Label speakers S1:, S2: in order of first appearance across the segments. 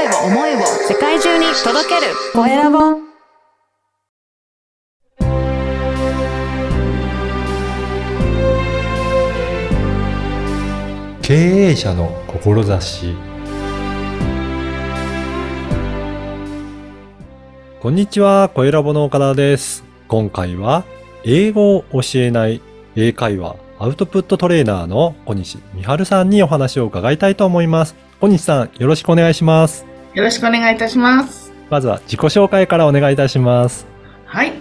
S1: 声を思いを世界中に届けるコエラボ
S2: 経営者の志こんにちは、コエラボの岡田です。今回は、英語を教えない英会話アウトプットトレーナーの小西美春さんにお話を伺いたいと思います。小西さん、よろしくお願いします。
S3: よろしくお願いいたします。
S2: まずは自己紹介からお願いいたします。
S3: はい。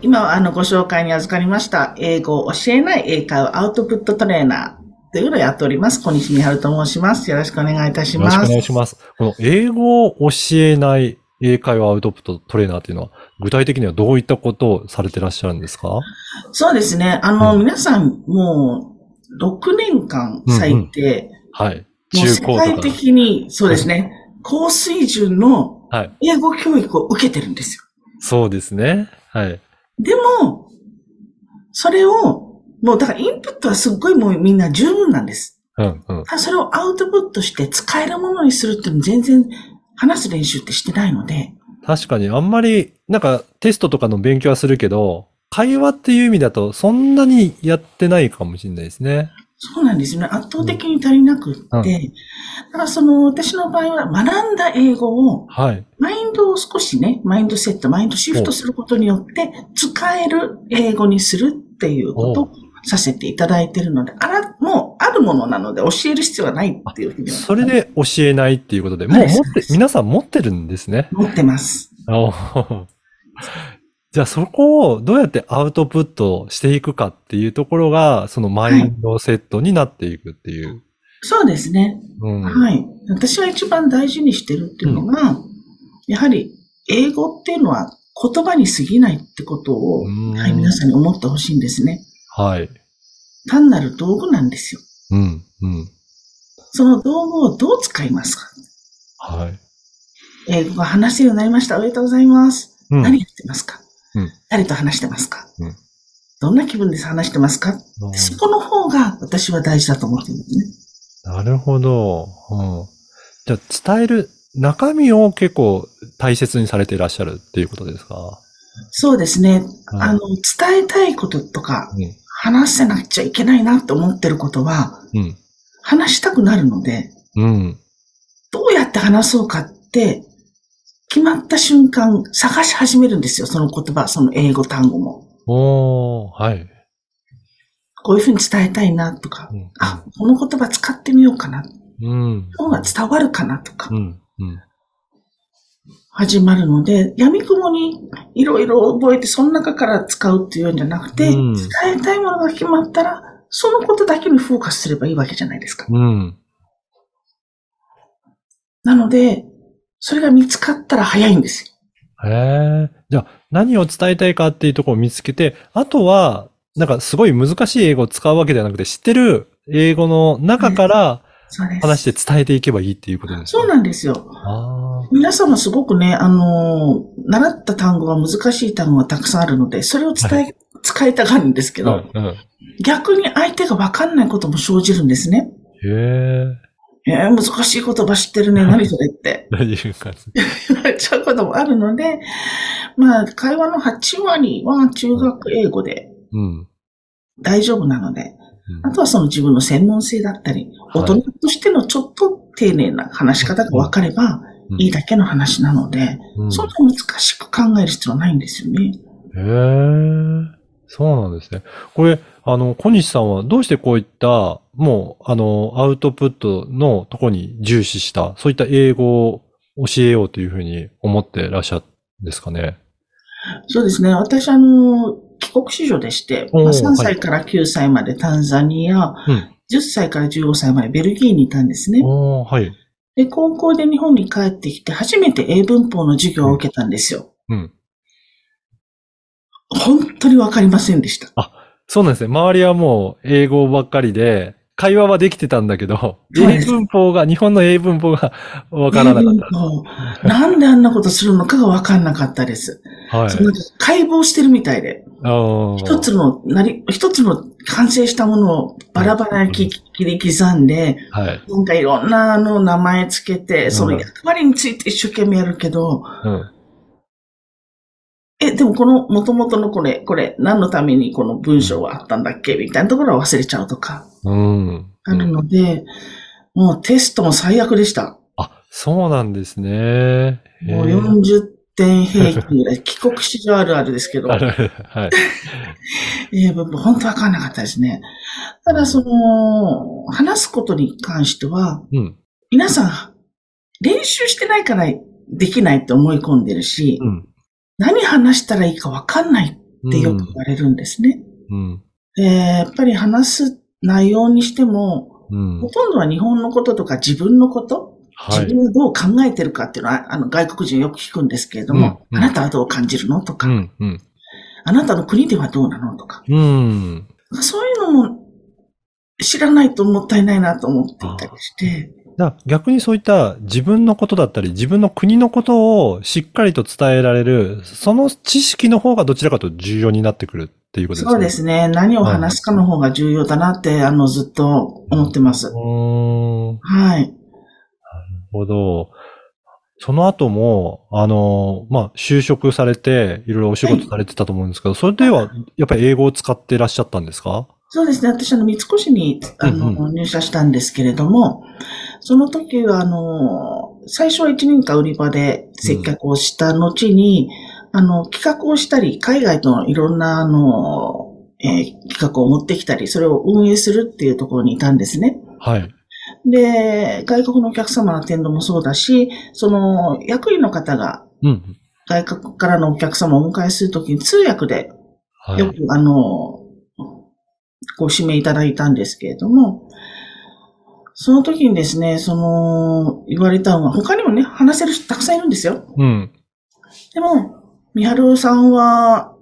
S3: 今はあのご紹介に預かりました、英語を教えない英会話アウトプットトレーナーというのをやっております。小西美春と申します。よろしくお願いいたします。
S2: よろしくお願いします。この英語を教えない英会話アウトプットトレーナーというのは、具体的にはどういったことをされてらっしゃるんですか？
S3: そうですね。あの、
S2: うん
S3: 皆さんもう6年間最低、
S2: はい。
S3: もう世界
S2: か
S3: 的に、そうですね、高水準の
S2: はい。
S3: 英語教育を受けてるんですよ。
S2: そうですね。はい。
S3: でも、それを、もうだからインプットはすっごいもうみんな十分なんです。
S2: うん、うん。
S3: それをアウトプットして使えるものにするっても全然話す練習ってしてないので、
S2: 確かにあんまり、なんかテストとかの勉強はするけど、会話っていう意味だとそんなにやってないかもしれないですね。
S3: そうなんですよね。圧倒的に足りなくって、
S2: うん
S3: だからその私の場合は学んだ英語を、
S2: はい。
S3: マインドを少しね、マインドセット、マインドシフトすることによって、使える英語にするっていうことをさせていただいているので、あら、もうあるものなので教える必要はないっていうふうには
S2: それで教えないっていうことで、もう持って、皆さん持ってるんですね。
S3: 持ってます。
S2: じゃあそこをどうやってアウトプットしていくかっていうところが、そのマインドセットになっていくっていう。
S3: そうですね。
S2: うん。
S3: はい。私が一番大事にしてるっていうのが、やはり英語っていうのは言葉に過ぎないってことを、
S2: うん
S3: はい、皆さんに思ってほしいんですね。
S2: はい。
S3: 単なる道具なんですよ。
S2: うん。うん。
S3: その道具をどう使いますか？
S2: はい。
S3: 英語が話せるようになりました。おめでとうございます。
S2: うん
S3: 何やってますか、
S2: うん
S3: 誰と話してますか、
S2: うん
S3: どんな気分で話してますか、
S2: うん
S3: そこの方が私は大事だと思ってるんですね。
S2: なるほど。うん、じゃあ、伝える中身を結構大切にされていらっしゃるっていうことですか？
S3: そうですね。
S2: うん
S3: あの、伝えたいこととか、
S2: うん。
S3: 話せなくちゃいけないなと思ってることは、
S2: うん。
S3: 話したくなるので、
S2: うん。
S3: どうやって話そうかって、決まった瞬間、探し始めるんですよ。その言葉、その英語単語も。
S2: おー、はい。
S3: こういうふうに伝えたいなとか、
S2: うん
S3: あ、この言葉使ってみようかな。
S2: うん。
S3: 方が伝わるかなとか
S2: う、ん。うん。
S3: 始まるので、闇雲にいろいろ覚えて、その中から使うっていうんじゃなくて、
S2: うん
S3: 伝えたいものが決まったら、そのことだけにフォーカスすればいいわけじゃないですか。
S2: うん。
S3: なので、それが見つかったら早いんですよ。
S2: へえ。じゃあ、何を伝えたいかっていうところを見つけて、あとは、なんかすごい難しい英語を使うわけではなくて、知ってる英語の中から。話して伝えていけばいいっていうことです
S3: そう
S2: ね。
S3: なんですよ。
S2: あ
S3: 皆様すごくね、あのー習った単語が難しい単語がたくさんあるので、それを伝え、
S2: は
S3: 使いたがるんですけ
S2: あ。
S3: ど、
S2: うん。うん。
S3: 逆に相手がわかんないことも生じるんですね。
S2: へえ。
S3: えー、難しい言葉知ってるね。何それって
S2: 大丈夫か。
S3: 言われちゃうこともあるので、まあ、会話の8割は中学英語で
S2: うん。
S3: 大丈夫なので、
S2: うん
S3: あとはその自分の専門性だったり、
S2: はい
S3: 大人としてのちょっと丁寧な話し方が分かれば
S2: うん
S3: いいだけの話なので、
S2: うん
S3: そんな難しく考える必要はないんですよね。
S2: へえ、そうなんですね。これ、あの、小西さんはどうしてこういった、もう、あの、アウトプットのとこに重視した、そういった英語を教えようというふうに思ってらっしゃるんですかね？
S3: そうですね。私、あの、帰国子女でして、まあ、
S2: おー
S3: 3歳から9歳までタンザニア、
S2: うん。
S3: 10歳から15歳までベルギーにいたんですね。
S2: はい。
S3: で、高校で日本に帰ってきて、初めて英文法の授業を受けたんですよ。
S2: うん。
S3: 本当にわかりませんでした。
S2: そうなんですね。周りはもう英語ばっかりで、会話はできてたんだけど、英文法が、日本の英文法が わからなかっ
S3: った。なんであんなことするのかがわかんなかったです。
S2: た。はい。
S3: 解剖してるみたいで、一つの、なり、一つの完成したものをバラバラに切切り刻んで、
S2: はい。
S3: なんかいろんなあの名前つけて、その
S2: うん
S3: 役割について一生懸命やるけど、
S2: うん。
S3: え、でもこの元々のこれ、これ、何のためにこの文章はあったんだっけ？みたいなところは忘れちゃうとか、
S2: うん。
S3: あるので、もうテストも最悪でした。
S2: あ、そうなんですね。
S3: もう40点平均ぐらい、帰国子女あるあるですけど、
S2: はい。
S3: えー、僕本当わかんなかったですね。ただ、その、話すことに関しては、
S2: うん。
S3: 皆さん、練習してないからできないって思い込んでるし、
S2: うん。
S3: 何話したらいいかわかんないってよく言われるんですね。
S2: うん。
S3: で、やっぱり話す内容にしても、
S2: うん。
S3: ほとんどは日本のこととか自分のこと、
S2: はい。
S3: 自分がどう考えてるかっていうのは、あの、外国人よく聞くんですけれども、
S2: うんうん
S3: あなたはどう感じるのとか。あなたの国ではどうなのとか、
S2: うん。
S3: そういうのも知らないともったいないなと思っていたりして、
S2: だ逆にそういった自分のことだったり、自分の国のことをしっかりと伝えられる、その知識の方がどちらかと重要になってくるっていうことですね。
S3: そうですね。何を話すかの方が重要だなって、あの、ずっと思ってます。
S2: うーん。なる
S3: はい。
S2: ほど。その後も、あの、まあ、就職されて、いろいろお仕事されてたと思うんですけど、それでは、やっぱり英語を使っていらっしゃったんですか？
S3: そうですね。私、あの、三越に、あの、
S2: うん
S3: 入社したんですけれども、その時は、あの、最初は1年間売り場で接客をした後に、あの、企画をしたり、海外とのいろんな、あの、えー企画を持ってきたり、それを運営するっていうところにいたんですね。
S2: はい。
S3: で、外国のお客様のアテンドもそうだし、その、役員の方が
S2: うん。
S3: 外国からのお客様をお迎えするときに通訳で
S2: はい。
S3: よく、あの、ご指名いただいたんですけれども、その時にですね、その、言われたのは、他にもね、話せる人たくさんいるんですよ。
S2: うん。
S3: でも、みはるさんは、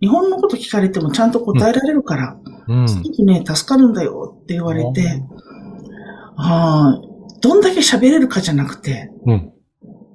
S3: 日本のこと聞かれてもちゃんと答えられるから、
S2: うん。
S3: すごくね、助かるんだよって言われて、ああ、どんだけ喋れるかじゃなくて、
S2: うん。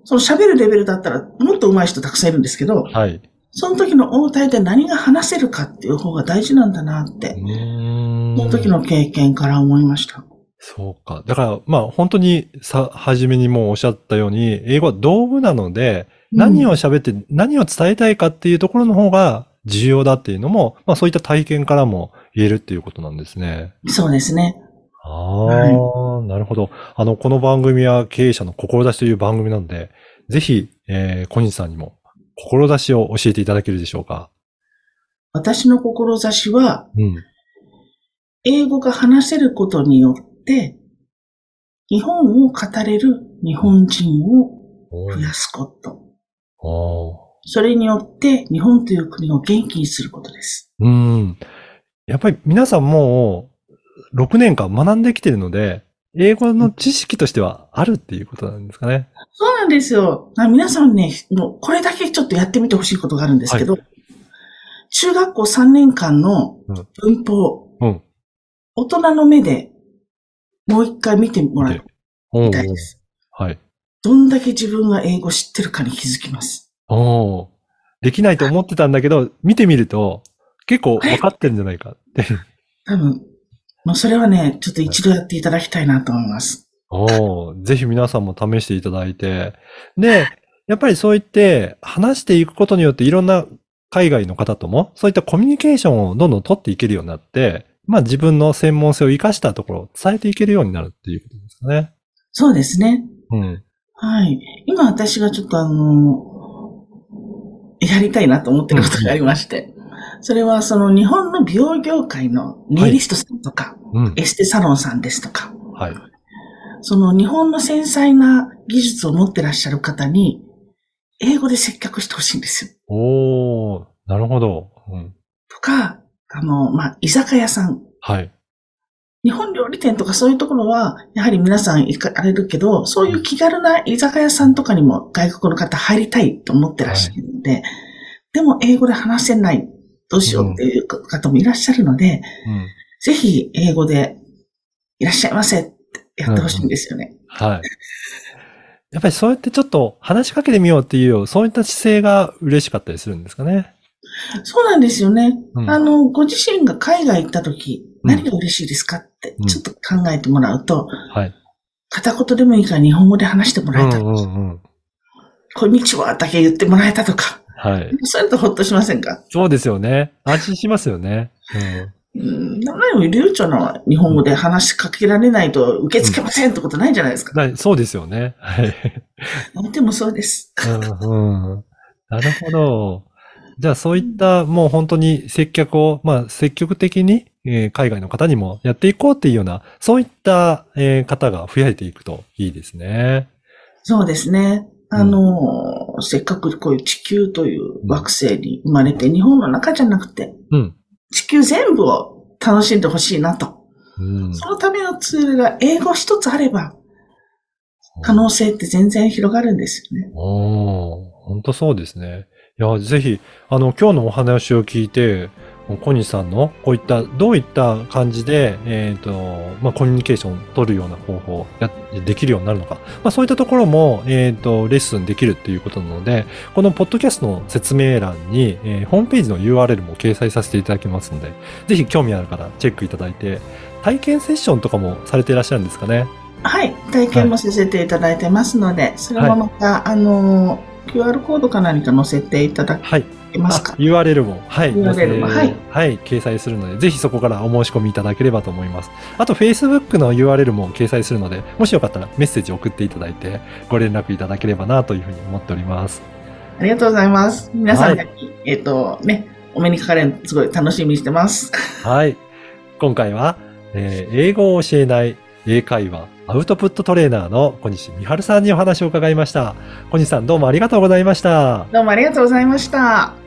S3: その喋るレベルだったらもっと上手い人たくさんいるんですけど、
S2: はい。
S3: その時の応対で何が話せるかっていう方が大事なんだなっ
S2: う
S3: て、その時の経験から思いました。
S2: そうか。だから、まあ本当にさ、初めにもうおっしゃったように、英語は道具なので、何を喋って何を伝えたいかっていうところの方が重要だっていうのも、まあそういった体験からも言えるっていうことなんですね。
S3: そうですね。
S2: ああ、なるほど。あの、この番組は経営者の志という番組なので、ぜひ、えー、小西さんにも志を教えていただけるでしょうか？
S3: 私の志は、
S2: うん。
S3: 英語が話せることによって、日本を語れる日本人を増やすこと。それによって日本という国を元気にすることです。
S2: うん。やっぱり皆さんもう6年間学んできてるので、英語の知識としてはあるっていうことなんですかね。
S3: そうなんですよ。あ皆さんね、もうこれだけちょっとやってみてほしいことがあるんですけど、中学校3年間の文法、
S2: うん。
S3: 大人の目でもう一回見てもらい
S2: おー
S3: たいです。
S2: はい。
S3: どんだけ自分が英語知ってるかに気づきます。
S2: おーできないと思ってたんだけど、見てみると結構分かってるんじゃないかって。
S3: 多分、もうそれはね、ちょっと一度やっていただきたいなと思います。
S2: おーぜひ皆さんも試していただいて。で、やっぱりそう言って話していくことによっていろんな海外の方ともそういったコミュニケーションをどんどん取っていけるようになって、まあ自分の専門性を活かしたところを伝えていけるようになるっていうことですかね。
S3: そうですね。
S2: うん。
S3: はい。今私がちょっとあの、やりたいなと思ってることがありまして。それはその日本の美容業界のネイリストさんとか、
S2: うん。
S3: エステサロンさんですとか、
S2: はい。
S3: その日本の繊細な技術を持ってらっしゃる方に、英語で接客してほしいんですよ。
S2: おー、なるほど。うん。
S3: とか、あの、まあ、居酒屋さん。
S2: はい。
S3: 日本料理店とかそういうところは、やはり皆さん行かれるけど、そういう気軽な居酒屋さんとかにも外国の方入りたいと思ってらっしゃるので、でも英語で話せない、どうしようっていう方もいらっしゃるので、
S2: うん。
S3: ぜひ英語でいらっしゃいませってやってほしいんですよね。
S2: はい。やっぱりそうやってちょっと話しかけてみようっていうよう、そういった姿勢が嬉しかったりするんですかね。
S3: そうなんですよね。
S2: うん
S3: あの、ご自身が海外行った時、
S2: うん
S3: 何が嬉しいですかって
S2: うん、
S3: ちょっと考えてもらうと、
S2: はい。
S3: 片言でもいいから日本語で話してもらえた
S2: うんうんうん。
S3: こんにちはだけ言ってもらえたとか、
S2: はい。
S3: そういうのとほっとしませんか？
S2: そうですよね。安心しますよね。
S3: うん、何も流暢な日本語で話しかけられないと受け付けませんってことないじゃないですか。
S2: うん。そうですよね。はい。
S3: でもそうです。
S2: うんうん。なるほど。じゃあそういったもう本当に接客を、まあ積極的に、えー海外の方にもやっていこうっていうような、そういった、えー方が増えていくといいですね。
S3: そうですね。あの、せっかくこういう地球という惑星に生まれて、日本の中じゃなくて、
S2: うん。
S3: 地球全部を楽しんでほしいなと。
S2: うん。
S3: そのためのツールが英語一つあれば、可能性って全然広がるんですよね。
S2: 本当そうですね。いや、ぜひ、あの、今日のお話を聞いて、小西さんのこういった、どういった感じで、えっ、と、まあ、コミュニケーションを取るような方法や、できるようになるのか。まあ、そういったところも、えっ、と、レッスンできるっていうことなので、このポッドキャストの説明欄に、えーホームページの URL も掲載させていただきますので、ぜひ興味ある方、チェックいただいて、体験セッションとかもされていらっしゃるんですかね？
S3: はい。体験もさせていただいてますので、それもまた、あの、QR コードか何か載せていただ
S2: はい。
S3: けますか？
S2: あ URL も、はい。
S3: URL もはい
S2: はい。掲載するので、ぜひそこからお申し込みいただければと思います。あと、Facebook の URL も掲載するので、もしよかったらメッセージ送っていただいて、ご連絡いただければなというふうに思っております。
S3: ありがとうございます。皆さん
S2: は
S3: に、えっ、と、ね、お目にかかれるのすごい楽しみにしてます。
S2: はい。今回は、えー英語を教えない英会話アウトプットトレーナーの小西美春さんにお話を伺いました。小西さんどうもありがとうございました。
S3: どうもありがとうございました。